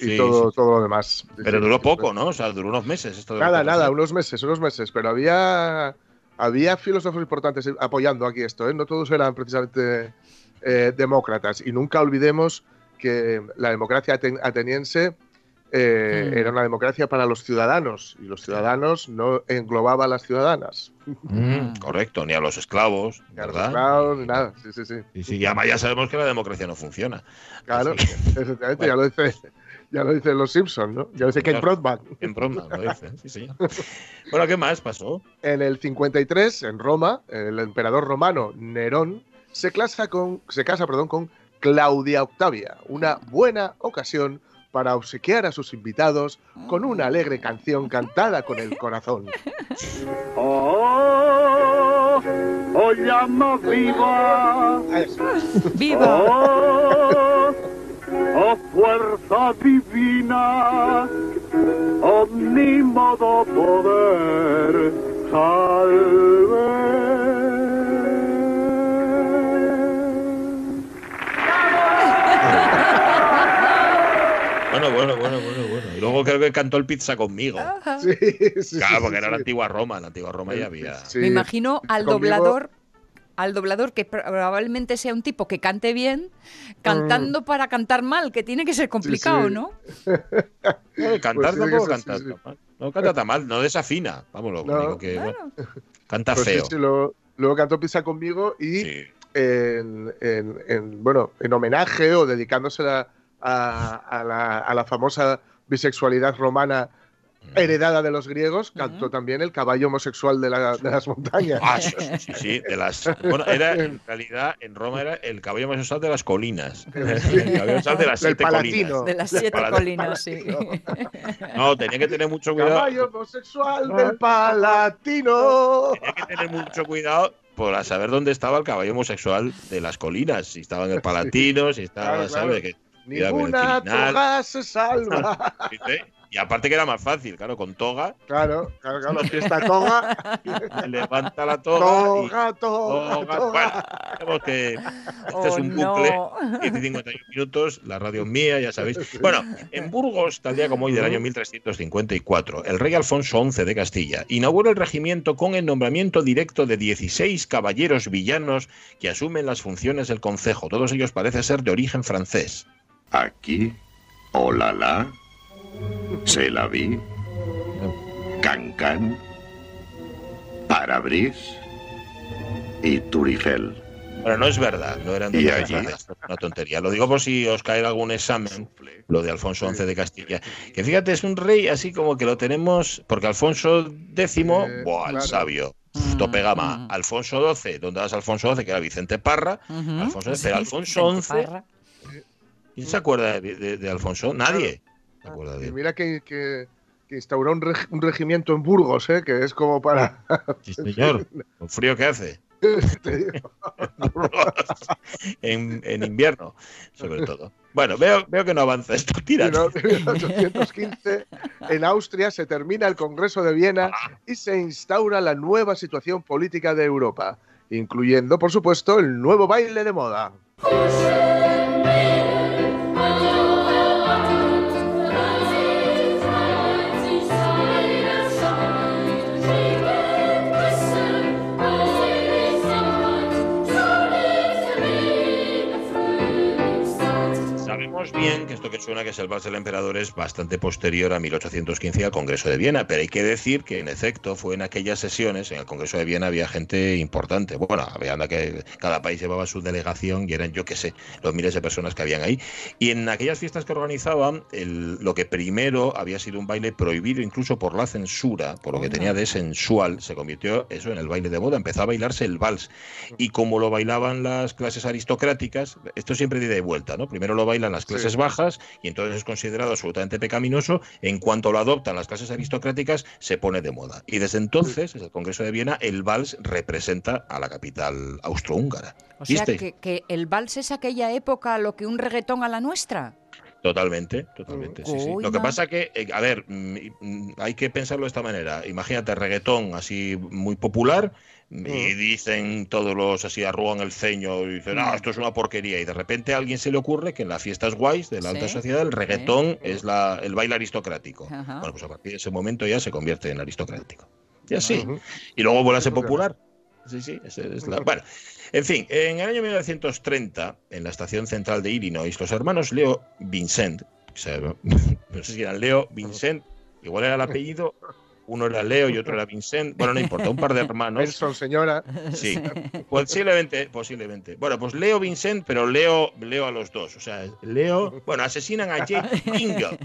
y todo, todo lo demás. Pero duró poco, ¿no? O sea, duró unos meses. Esto nada, nada, unos meses, unos meses. Pero había, había filósofos importantes apoyando aquí esto. ¿eh? No todos eran precisamente eh, demócratas. Y nunca olvidemos que la democracia ateniense eh, hmm. era una democracia para los ciudadanos y los ciudadanos no englobaba a las ciudadanas. Hmm, correcto, ni a los esclavos, ni a los esclavos, ni nada. Sí, sí, sí. Y sí, ya, ya sabemos que la democracia no funciona. Claro, efectivamente, ya lo dice. Ya lo dicen los Simpsons, ¿no? Ya lo dice Ken Broadband. Ken Broadband lo dice, sí, señor. bueno, ¿qué más pasó? En el 53, en Roma, el emperador romano Nerón se casa con, se casa, perdón, con Claudia Octavia, una buena ocasión para obsequiar a sus invitados con una alegre canción cantada con el corazón. ¡Oh! ¡Oh, llama viva! ¡Viva! ¡Oh! ¡Oh, fuerza divina! ¡Oh, ni modo poder! ¡Salve! Luego creo que cantó el pizza conmigo. Sí, sí, claro, porque era la antigua Roma. En la antigua Roma ya había. Me imagino al doblador al doblador que probablemente sea un tipo que cante bien, cantando mm. para cantar mal, que tiene que ser complicado, ¿no? cantar pues tampoco canta mal. No canta tan mal, no desafina. Vamos, lo único que canta pues feo. luego, cantó Pizza conmigo y en, bueno, en homenaje o dedicándosela a, la, famosa bisexualidad romana heredada de los griegos, cantó también el caballo homosexual de, las montañas. Ah, sí, sí, de las. Bueno, era en realidad en Roma era el caballo homosexual de las colinas. El caballo homosexual de las siete colinas. De las siete colinas, sí. No, tenía que tener mucho cuidado. Caballo homosexual del Palatino. Tenía que tener mucho cuidado por saber dónde estaba el caballo homosexual de las colinas, si estaba en el Palatino, si estaba, ¿sabes? Que, Ninguna toga se salva. Y aparte que era más fácil, claro, con toga. Claro, claro, claro, fiesta toga. Levanta la toga. Toga, toga, toga. Bueno, que este es un oh, bucle, 51 minutos, la radio es mía, ya sabéis. Bueno, en Burgos, tal día como hoy del año 1354, el rey Alfonso XI de Castilla inaugura el regimiento con el nombramiento directo de 16 caballeros villanos que asumen las funciones del concejo. Todos ellos parecen ser de origen francés. Aquí, Olala, Se la vi, Cancan, Parabris y Turigel. Bueno, no es verdad, no eran de una tontería. Lo digo por si os cae algún examen, lo de Alfonso XI de Castilla. Que fíjate, es un rey así como que lo tenemos, porque Alfonso X, eh, ¡buah, el sabio! Tope gama. Mm. Alfonso XII, ¿dónde vas Alfonso XII? Que era Vicente Parra. Alfonso XII, pero Alfonso XI ¿Quién se acuerda de, Alfonso? Nadie. mira que, instauró un, regimiento en Burgos, ¿eh? que es como para. Sí, señor. Con frío que hace. en, invierno, sobre todo. Bueno, veo, veo que no avanza esto. Tira. En 1815, en Austria, se termina el Congreso de Viena y se instaura la nueva situación política de Europa, incluyendo, por supuesto, el nuevo baile de moda. Bien que esto que suena que es el Vals del Emperador es bastante posterior a 1815 al Congreso de Viena, pero hay que decir que en efecto fue en aquellas sesiones, en el Congreso de Viena había gente importante. Bueno, había que cada país llevaba su delegación y eran, yo qué sé, los miles de personas que habían ahí. Y en aquellas fiestas que organizaban, lo que primero había sido un baile prohibido incluso por la censura, por lo que tenía de sensual, se convirtió eso en el baile de boda, empezó a bailarse el vals. Y como lo bailaban las clases aristocráticas, esto siempre de vuelta, ¿no? Primero lo bailan las clases clases bajas y entonces es considerado absolutamente pecaminoso. En cuanto lo adoptan las clases aristocráticas, se pone de moda. Y desde entonces, desde el Congreso de Viena, el vals representa a la capital austrohúngara. O sea, que, el vals es aquella época lo que un reggaetón a la nuestra. Totalmente, totalmente. Sí, sí. Lo que pasa que, eh, a ver, mm, mm, hay que pensarlo de esta manera. Imagínate reggaetón así muy popular y mm. dicen todos los así arrugan el ceño y dicen, ah, esto es una porquería. Y de repente a alguien se le ocurre que en las fiestas guays de la alta sociedad el reggaetón es la, el baile aristocrático. Bueno, pues a partir de ese momento ya se convierte en aristocrático. Y así. Y luego vuelve a ser popular. Sí, sí, es la... Bueno, en fin, en el año 1930, en la estación central de Illinois, los hermanos Leo Vincent, no sé si eran Leo Vincent, igual era el apellido, uno era Leo y otro era Vincent. Bueno, no importa, un par de hermanos. Son señora. Sí, posiblemente, posiblemente. Bueno, pues Leo Vincent, pero Leo, Leo a los dos. O sea, Leo. Bueno, asesinan a Jake Lingle.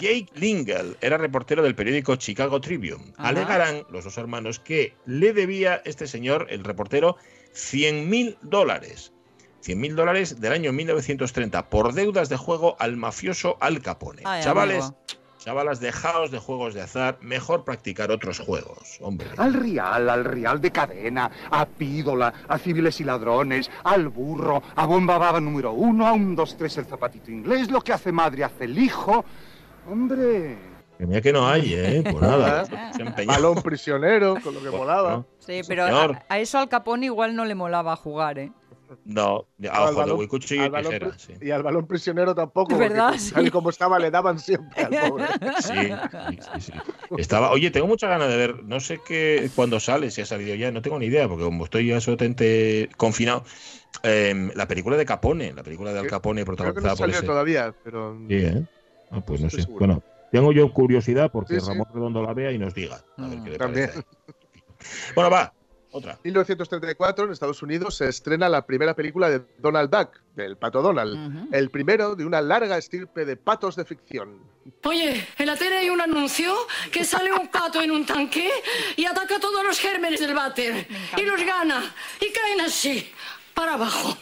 Jake Lingle era reportero del periódico Chicago Tribune. Alegarán los dos hermanos que le debía este señor, el reportero, 100 mil dólares. 100 mil dólares del año 1930 por deudas de juego al mafioso Al Capone. Chavales. Chavalas, dejaos de juegos de azar, mejor practicar otros juegos, hombre. Al real, al real de cadena, a pídola, a civiles y ladrones, al burro, a bomba baba número uno, a un dos tres el zapatito inglés, lo que hace madre hace el hijo. Hombre. Que mira que no hay, ¿eh? Por nada. Balón prisionero, con lo que molaba. Sí, pero a, a, eso al Capone igual no le molaba jugar, ¿eh? No, a ojo de cuchillo y tijera. Y al balón prisionero tampoco, ¿verdad? tal como estaba le daban siempre al pobre. Sí, sí, sí, Estaba, oye, tengo mucha ganas de ver, no sé qué cuándo sale, si ha salido ya, no tengo ni idea, porque como estoy ya absolutamente confinado, em, la película de Capone, la película de Al Capone protagonizada Creo que no por todavía, pero... Sí, ¿eh? Ah, pues no, sé. Bueno, tengo yo curiosidad porque Ramón Redondo la vea y nos diga. A ver qué le También. Parece. Bueno, va, otra. 1934, en Estados Unidos, se estrena la primera película de Donald Duck, del pato Donald. El primero de una larga estirpe de patos de ficción. Oye, en la tele hay un anuncio que sale un pato en un tanque y ataca a todos los gérmenes del váter. Y los gana. Y caen así, para abajo.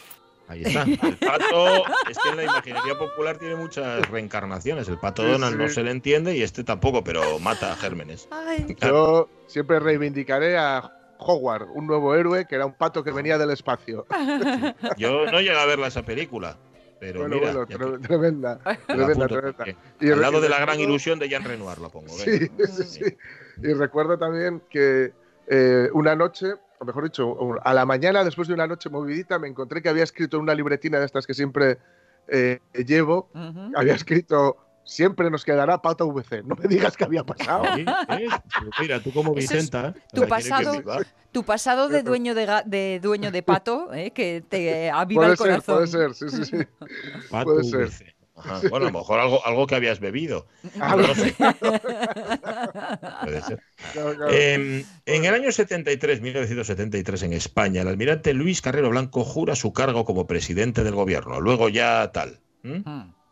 Ahí está. El pato, es que en la imaginería popular tiene muchas reencarnaciones. El pato Donald no se le entiende y este tampoco, pero mata a gérmenes. Yo siempre reivindicaré a Howard, un nuevo héroe que era un pato que venía del espacio. Yo no llegué a verla esa película. Pero mira, tremenda, tremenda, tremenda. Y al lado de la gran ilusión de Jean Renoir, lo pongo. Sí, sí, sí. Y recuerdo también que eh, una noche, o mejor dicho, a la mañana, después de una noche movidita, me encontré que había escrito en una libretina de estas que siempre eh, llevo, había escrito siempre nos quedará Pato VC. No me digas que había pasado. Mira, tú como Vicenta. tu, pasado, tu pasado de dueño de, de dueño de pato, ¿eh? que te aviva puede el corazón. puede ser, sí, sí, sí. Pato puede ser. Bueno, a lo mejor algo, algo que habías bebido. Ah, no sé. Puede ser. Eh, en el año 73, 1973, en España, el almirante Luis Carrero Blanco jura su cargo como presidente del gobierno. Luego ya tal.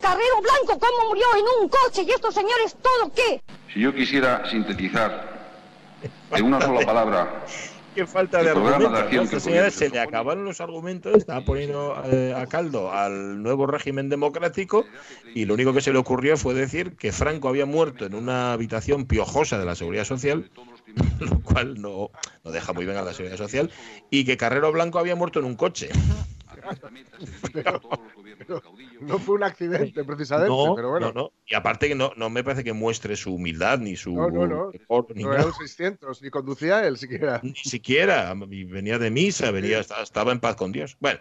Carrero Blanco, ¿cómo murió en un coche? ¿Y estos señores todo qué? Si yo quisiera sintetizar en una sola palabra. Qué falta de argumentos. se le acabaron los argumentos, estaba poniendo eh, a caldo al nuevo régimen democrático y lo único que se le ocurrió fue decir que Franco había muerto en una habitación piojosa de la Seguridad Social, lo cual no, no deja muy bien a la Seguridad Social, y que Carrero Blanco había muerto en un coche. no fue un accidente, precisamente, no, pero bueno. No, no. Y aparte que no, no me parece que muestre su humildad ni su. No, no, no. Ni no era un 600, ni conducía él siquiera. Ni siquiera. Venía de misa, venía, estaba en paz con Dios. Bueno.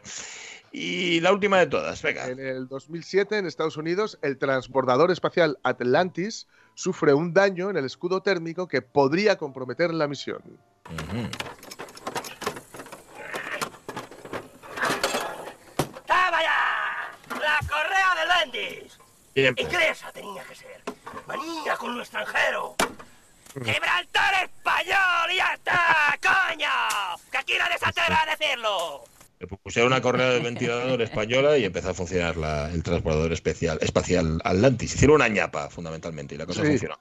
Y la última de todas, venga. En el 2007, en Estados Unidos, el transbordador espacial Atlantis sufre un daño en el escudo térmico que podría comprometer la misión. Inglesa tenía que ser. Manía con lo extranjero. ¡Gibraltar español! ¡Y ya está! ¡Coño! ¡Que aquí nadie se atreve a decirlo! Le pusieron una correa de ventilador española y empezó a funcionar el transportador especial, espacial Atlantis. Hicieron una ñapa, fundamentalmente, y la cosa funcionó.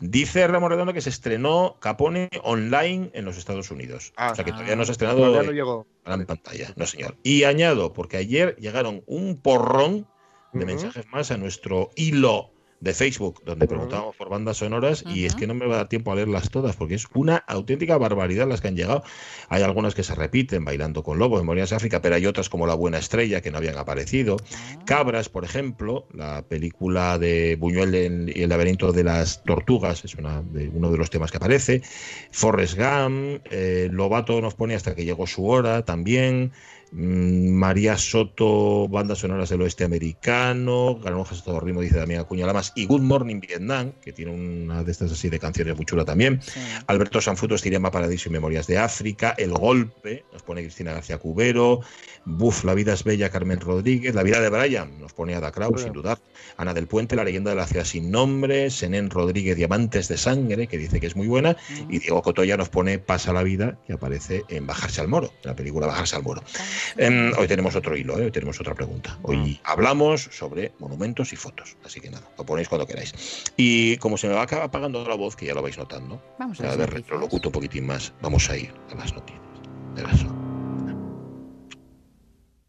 Dice Ramón Redondo que se estrenó Capone online en los Estados Unidos. o sea que todavía no se ha estrenado en gran pantalla. No, señor. Y añado, porque ayer llegaron un porrón de mensajes más a nuestro hilo de Facebook, donde preguntábamos por bandas sonoras y es que no me va a dar tiempo a leerlas todas porque es una auténtica barbaridad las que han llegado. Hay algunas que se repiten, Bailando con Lobos, Memorias de África, pero hay otras como La Buena Estrella que no habían aparecido. Ah. Cabras, por ejemplo, la película de Buñuel y el laberinto de las tortugas, es una de, uno de los temas que aparece. Forrest Gump, eh, Lobato nos pone hasta que llegó su hora también. Mm, María Soto, bandas sonoras del oeste americano, Granujas todo ritmo, dice Damián Acuña Lamas, y Good Morning Vietnam, que tiene una de estas así de canciones muy chula también. Alberto Sanfuto, Estirema Paradiso y Memorias de África, El Golpe, nos pone Cristina García Cubero, Buf, La vida es bella, Carmen Rodríguez, La vida de Brian, nos pone Ada Kraus, sin dudar, Ana del Puente, La leyenda de la ciudad sin nombre, Senén Rodríguez, Diamantes de Sangre, que dice que es muy buena, y Diego Cotoya nos pone Pasa la vida, que aparece en Bajarse al Moro, la película Bajarse al Moro. Em, hoy tenemos otro hilo, ¿eh? hoy tenemos otra pregunta. Hoy ah. hablamos sobre monumentos y fotos, así que nada, lo ponéis cuando queráis. Y como se me va apagando la voz, que ya lo vais notando, vamos a, ver, lo locuto un poquitín más, vamos a ir a las noticias. De